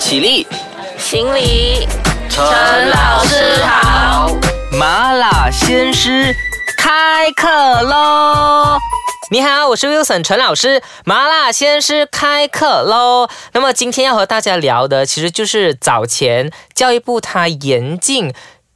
起立，行礼，陈老师好。麻辣鲜师开课喽！你好，我是 Wilson 陈老师，麻辣鲜师开课喽。那么今天要和大家聊的，其实就是早前教育部它严禁。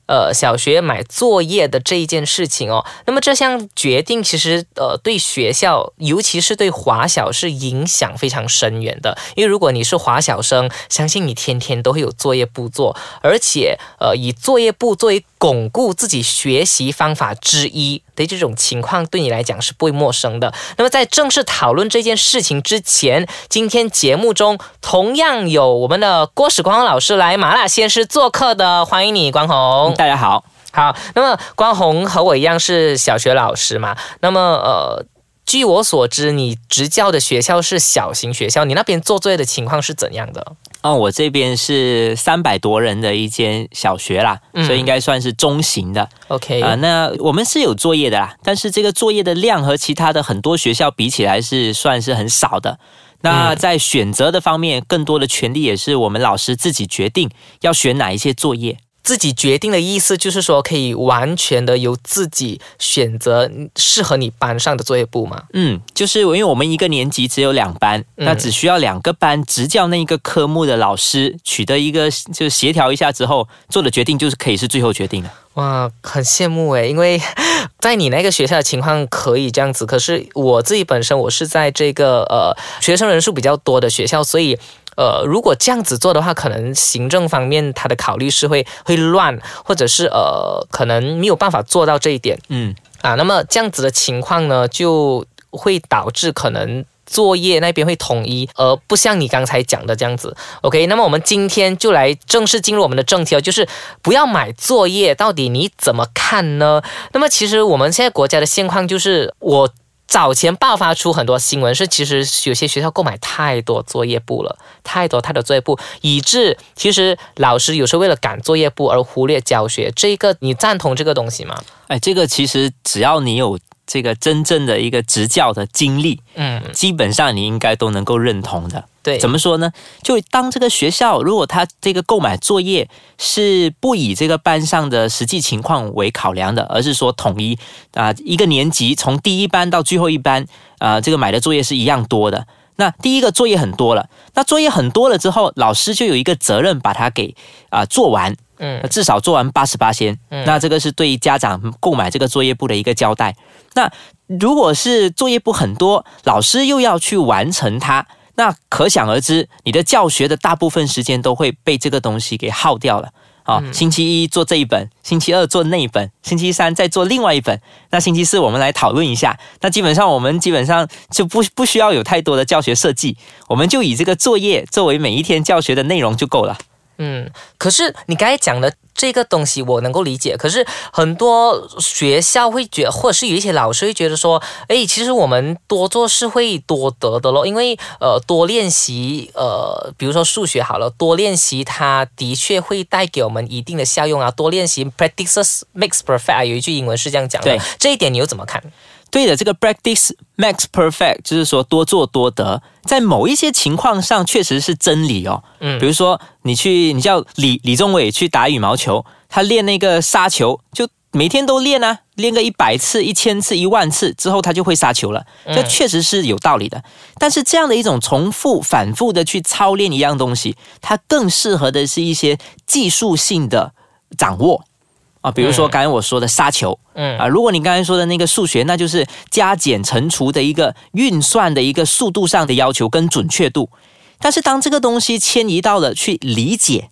呃，小学买作业的这一件事情哦，那么这项决定其实呃对学校，尤其是对华小是影响非常深远的。因为如果你是华小生，相信你天天都会有作业不做，而且呃以作业不作为巩固自己学习方法之一的这种情况，对你来讲是不会陌生的。那么在正式讨论这件事情之前，今天节目中同样有我们的郭史光老师来麻辣鲜师做客的，欢迎你，光宏。大家好，好。那么光宏和我一样是小学老师嘛？那么呃，据我所知，你执教的学校是小型学校，你那边做作业的情况是怎样的？哦，我这边是三百多人的一间小学啦，所以应该算是中型的。OK 啊，那我们是有作业的啦，但是这个作业的量和其他的很多学校比起来是算是很少的。那在选择的方面，更多的权利也是我们老师自己决定要选哪一些作业。自己决定的意思就是说，可以完全的由自己选择适合你班上的作业部吗？嗯，就是因为我们一个年级只有两班，那只需要两个班执教那一个科目的老师取得一个就协调一下之后做的决定，就是可以是最后决定的。哇，很羡慕诶，因为 在你那个学校的情况可以这样子，可是我自己本身我是在这个呃学生人数比较多的学校，所以。呃，如果这样子做的话，可能行政方面他的考虑是会会乱，或者是呃，可能没有办法做到这一点。嗯啊，那么这样子的情况呢，就会导致可能作业那边会统一，而不像你刚才讲的这样子。OK，那么我们今天就来正式进入我们的正题哦，就是不要买作业，到底你怎么看呢？那么其实我们现在国家的现况就是我。早前爆发出很多新闻，是其实有些学校购买太多作业簿了，太多太多作业簿，以致其实老师有时候为了赶作业簿而忽略教学。这个你赞同这个东西吗？哎，这个其实只要你有。这个真正的一个执教的经历，嗯，基本上你应该都能够认同的。对，怎么说呢？就当这个学校如果他这个购买作业是不以这个班上的实际情况为考量的，而是说统一啊，一个年级从第一班到最后一班啊，这个买的作业是一样多的。那第一个作业很多了，那作业很多了之后，老师就有一个责任把它给啊做完。嗯，至少做完八十八先，那这个是对家长购买这个作业簿的一个交代。那如果是作业簿很多，老师又要去完成它，那可想而知，你的教学的大部分时间都会被这个东西给耗掉了。啊，星期一做这一本，星期二做那一本，星期三再做另外一本，那星期四我们来讨论一下。那基本上我们基本上就不不需要有太多的教学设计，我们就以这个作业作为每一天教学的内容就够了。嗯，可是你刚才讲的这个东西我能够理解，可是很多学校会觉，或者是有一些老师会觉得说，哎，其实我们多做是会多得的咯，因为呃多练习，呃比如说数学好了，多练习它的确会带给我们一定的效用啊，多练习 practice makes perfect，啊有一句英文是这样讲的，这一点你又怎么看？对的，这个 practice makes perfect，就是说多做多得，在某一些情况上确实是真理哦。嗯，比如说你去，你叫李李宗伟去打羽毛球，他练那个杀球，就每天都练啊，练个一百次、一千次、一万次之后，他就会杀球了。这确实是有道理的。但是这样的一种重复、反复的去操练一样东西，它更适合的是一些技术性的掌握。啊，比如说刚才我说的杀球，嗯啊，如果你刚才说的那个数学，那就是加减乘除的一个运算的一个速度上的要求跟准确度。但是当这个东西迁移到了去理解、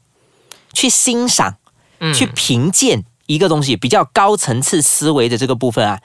去欣赏、去评鉴一个东西比较高层次思维的这个部分啊，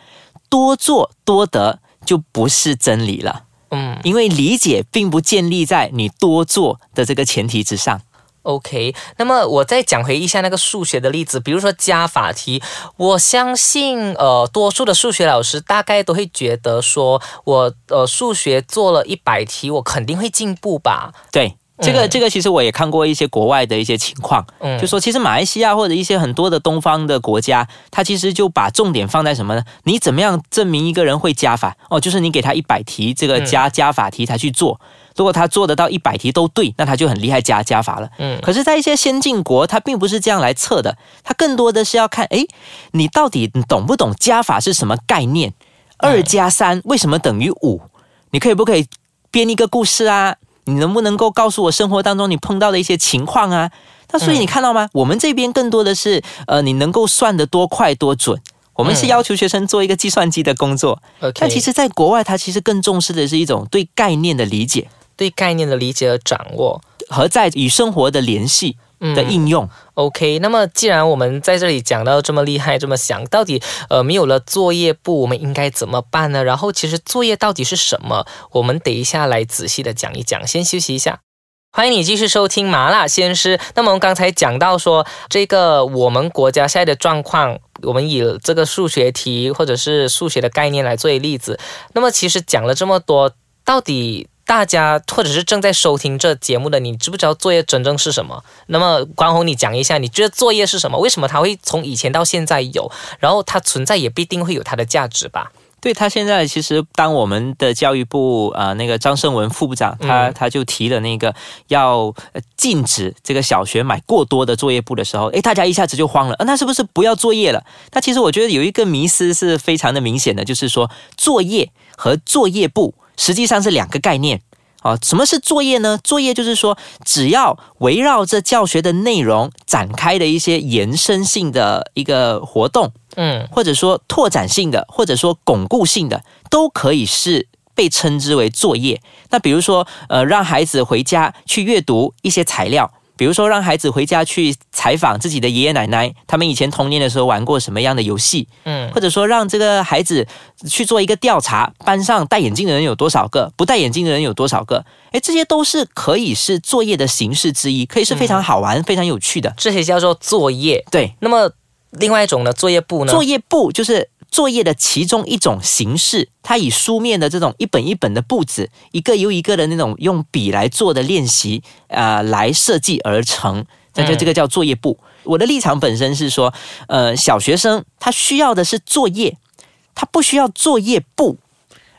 多做多得就不是真理了。嗯，因为理解并不建立在你多做的这个前提之上。OK，那么我再讲回一下那个数学的例子，比如说加法题，我相信呃，多数的数学老师大概都会觉得说，我呃数学做了一百题，我肯定会进步吧？对，这个这个其实我也看过一些国外的一些情况，嗯就说其实马来西亚或者一些很多的东方的国家，它其实就把重点放在什么呢？你怎么样证明一个人会加法？哦，就是你给他一百题这个加加法题，他去做。如果他做得到一百题都对，那他就很厉害加加法了。嗯可是，在一些先进国，他并不是这样来测的，他更多的是要看，诶，你到底懂不懂加法是什么概念？二加三为什么等于五？你可以不可以编一个故事啊？你能不能够告诉我生活当中你碰到的一些情况啊？那所以你看到吗？我们这边更多的是，呃，你能够算得多快多准。我们是要求学生做一个计算机的工作但其实，在国外，他其实更重视的是一种对概念的理解对概念的理解和掌握。和在与生活的联系的应用。OK，那么既然我们在这里讲到这么厉害，这么想，到底呃没有了作业簿，我们应该怎么办呢？然后其实作业到底是什么？我们等一下来仔细的讲一讲。先休息一下。欢迎你继续收听麻辣鲜师。那么我们刚才讲到说，这个我们国家现在的状况，我们以这个数学题或者是数学的概念来作为例子。那么其实讲了这么多，到底大家或者是正在收听这节目的你，知不知道作业真正是什么？那么关宏，你讲一下，你觉得作业是什么？为什么它会从以前到现在有？然后它存在也必定会有它的价值吧？对他现在其实，当我们的教育部啊、呃那个张胜文副部长，他、他就提了那个要禁止这个小学买过多的作业簿的时候，诶，大家一下子就慌了，啊，那是不是不要作业了？那其实我觉得有一个迷思是非常的明显的，就是说作业和作业簿实际上是两个概念。哦，什么是作业呢？作业就是说，只要围绕着教学的内容展开的一些延伸性的一个活动，嗯或者说拓展性的，或者说巩固性的，都可以是被称之为作业。那比如说，呃，让孩子回家去阅读一些材料。比如说，让孩子回家去采访自己的爷爷奶奶，他们以前童年的时候玩过什么样的游戏，嗯或者说让这个孩子去做一个调查，班上戴眼镜的人有多少个，不戴眼镜的人有多少个？诶，这些都是可以是作业的形式之一，可以是非常好玩、非常有趣的。这些叫做作业。对，那么另外一种呢，作业簿呢？作业簿就是作业的其中一种形式，它以书面的这种一本一本的簿子，一个又一个的那种用笔来做的练习啊、呃来设计而成。那就嗯这个叫作业簿。我的立场本身是说，呃，小学生他需要的是作业，他不需要作业簿。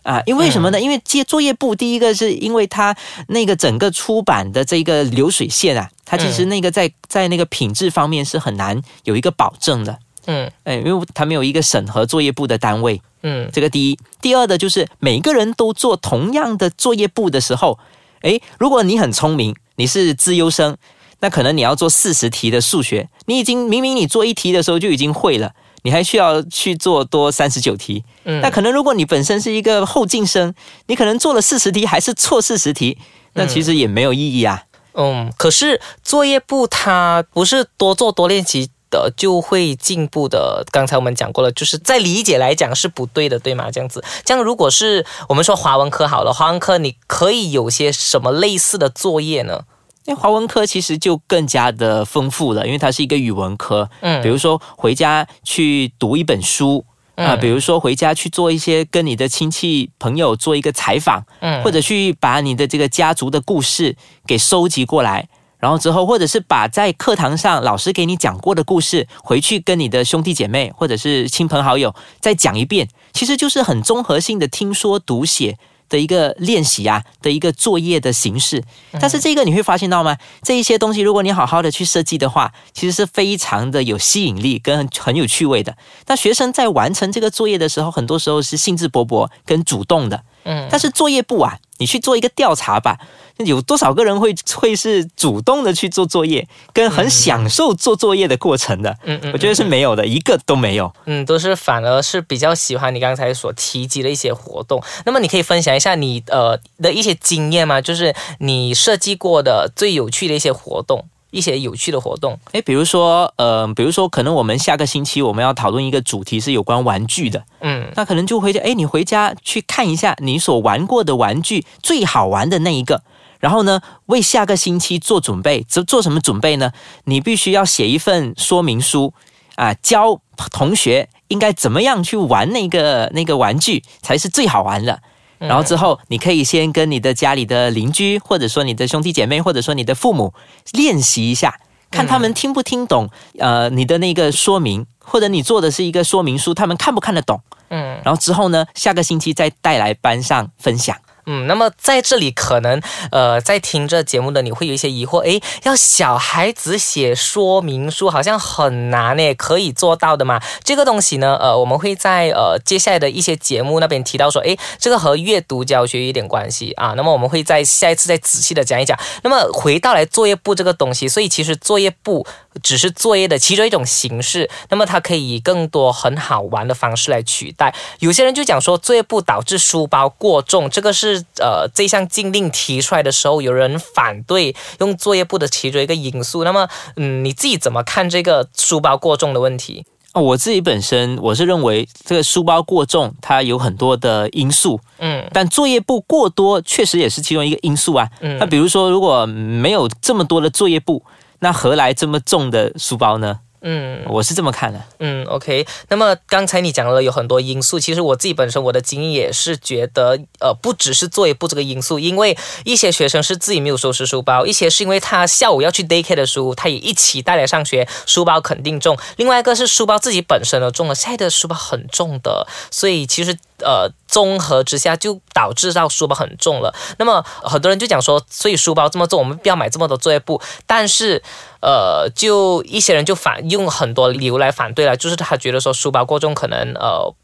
啊，因为什么呢？因为接作业簿，第一个是因为它那个整个出版的这个流水线啊，它其实那个在在那个品质方面是很难有一个保证的。嗯哎，因为它没有一个审核作业部的单位，嗯这个第一。第二的就是每个人都做同样的作业部的时候，哎，如果你很聪明，你是资优生，那可能你要做四十题的数学，你已经明明你做一题的时候就已经会了，你还需要去做多三十九题。嗯那可能如果你本身是一个后进生，你可能做了四十题还是错四十题，那其实也没有意义啊。嗯，可是作业簿它不是多做多练习的就会进步的。刚才我们讲过了，就是在理解来讲是不对的，对吗？这样子，这样如果是我们说华文科好了，华文科你可以有些什么类似的作业呢？因为华文科其实就更加的丰富了，因为它是一个语文科。嗯比如说回家去读一本书啊、嗯比如说回家去做一些跟你的亲戚朋友做一个采访，嗯或者去把你的这个家族的故事给收集过来。然后之后，或者是把在课堂上老师给你讲过的故事，回去跟你的兄弟姐妹或者是亲朋好友再讲一遍，其实就是很综合性的听说读写的一个练习啊的一个作业的形式。但是这个你会发现到吗？这一些东西，如果你好好的去设计的话，其实是非常的有吸引力跟很很有趣味的。那学生在完成这个作业的时候，很多时候是兴致勃勃跟主动的。嗯但是作业簿啊，你去做一个调查吧，有多少个人会会是主动的去做作业，跟很享受做作业的过程的？嗯嗯我觉得是没有的，一个都没有。嗯，都是反而是比较喜欢你刚才所提及的一些活动。那么你可以分享一下你呃的一些经验吗？就是你设计过的最有趣的一些活动，一些有趣的活动。诶，比如说，呃，比如说，可能我们下个星期我们要讨论一个主题是有关玩具的，嗯那可能就回家，诶，你回家去看一下你所玩过的玩具最好玩的那一个，然后呢，为下个星期做准备。做做什么准备呢？你必须要写一份说明书啊，教同学应该怎么样去玩那个那个玩具才是最好玩的。然后之后你可以先跟你的家里的邻居，或者说你的兄弟姐妹，或者说你的父母练习一下，看他们听不听懂，呃，你的那个说明，或者你做的是一个说明书，他们看不看得懂？嗯，然后之后呢，下个星期再带来班上分享。嗯，那么在这里可能，呃，在听这节目的你会有一些疑惑，诶，要小孩子写说明书好像很难诶，可以做到的吗？这个东西呢，呃，我们会在呃接下来的一些节目那边提到说，诶，这个和阅读教学有点关系啊。那么我们会在下一次再仔细的讲一讲。那么回到来作业簿这个东西，所以其实作业簿只是作业的其中一种形式，那么它可以以更多很好玩的方式来取代。有些人就讲说，作业簿导致书包过重，这个是。呃，这项禁令提出来的时候，有人反对用作业簿的其中一个因素。那么，嗯，你自己怎么看这个书包过重的问题？哦，我自己本身我是认为这个书包过重，它有很多的因素。嗯，但作业簿过多确实也是其中一个因素啊。嗯，那比如说，如果没有这么多的作业簿，那何来这么重的书包呢？嗯，我是这么看的。嗯，OK。那么刚才你讲了有很多因素，其实我自己本身我的经验也是觉得，呃，不只是作业簿这个因素，因为一些学生是自己没有收拾书包，一些是因为他下午要去 daycare 的书，他也一起带来上学，书包肯定重。另外一个是书包自己本身的重了，现在的书包很重的，所以其实。呃，综合之下就导致到书包很重了。那么很多人就讲说，所以书包这么重，我们不要买这么多作业簿。但是，呃，就一些人就反用很多理由来反对了，就是他觉得说书包过重可能呃。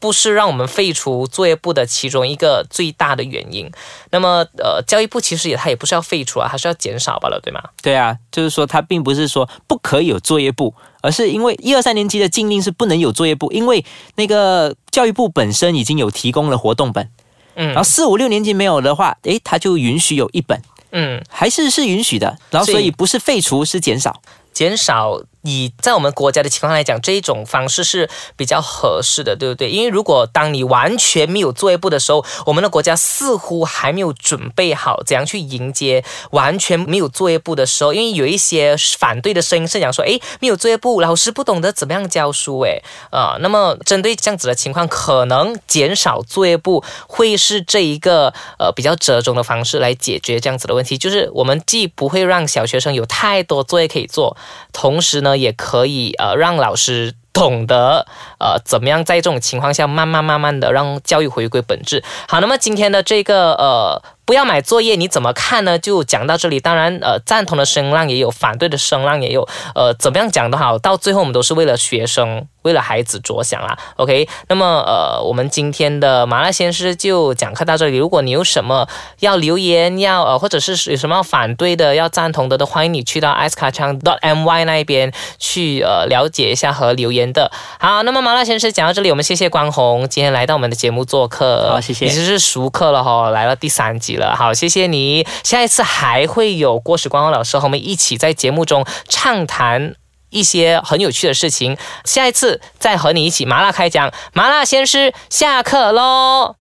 不是让我们废除作业簿的其中一个最大的原因。那么，呃，教育部其实也它也不是要废除啊，它是要减少罢了，对吗？对啊，就是说它并不是说可以有作业簿，而是因为一二三年级的禁令是不能有作业簿，因为那个教育部本身已经有提供了活动本，嗯，然后四五六年级没有的话，诶，他就允许有一本，嗯，还是是允许的。然后所以不是废除，是减少，减少。以在我们国家的情况来讲，这一种方式是比较合适的，对不对？因为如果当你完全没有作业簿的时候，我们的国家似乎还没有准备好怎样去迎接完全没有作业簿的时候。因为有一些反对的声音是讲说，诶，没有作业簿，老师不懂得怎么样教书，诶，啊，那么针对这样子的情况，可能减少作业簿会是这一个呃比较折中的方式来解决这样子的问题，就是我们既不会让小学生有太多作业可以做，同时呢。也可以呃，让老师懂得呃，怎么样在这种情况下慢慢慢慢的让教育回归本质。好，那么今天的这个呃。不要买作业，你怎么看呢？就讲到这里。当然，呃，赞同的声浪也有，反对的声浪也有。呃，怎么样讲都好，到最后我们都是为了学生，为了孩子着想啦。OK，那么呃，我们今天的麻辣鲜师就讲课到这里。如果你有什么要留言，要呃，或者是有什么要反对的，要赞同的，都欢迎你去到 i c e k a c h a n g m y 那一边去呃了解一下和留言的。好，那么麻辣鲜师讲到这里，我们谢谢关宏今天来到我们的节目做客。好，谢谢。已经是熟客了哈，来了第三集了。好，谢谢你。下一次还会有郭时光老师和我们一起在节目中畅谈一些很有趣的事情。下一次再和你一起麻辣开讲，麻辣鲜师下课喽。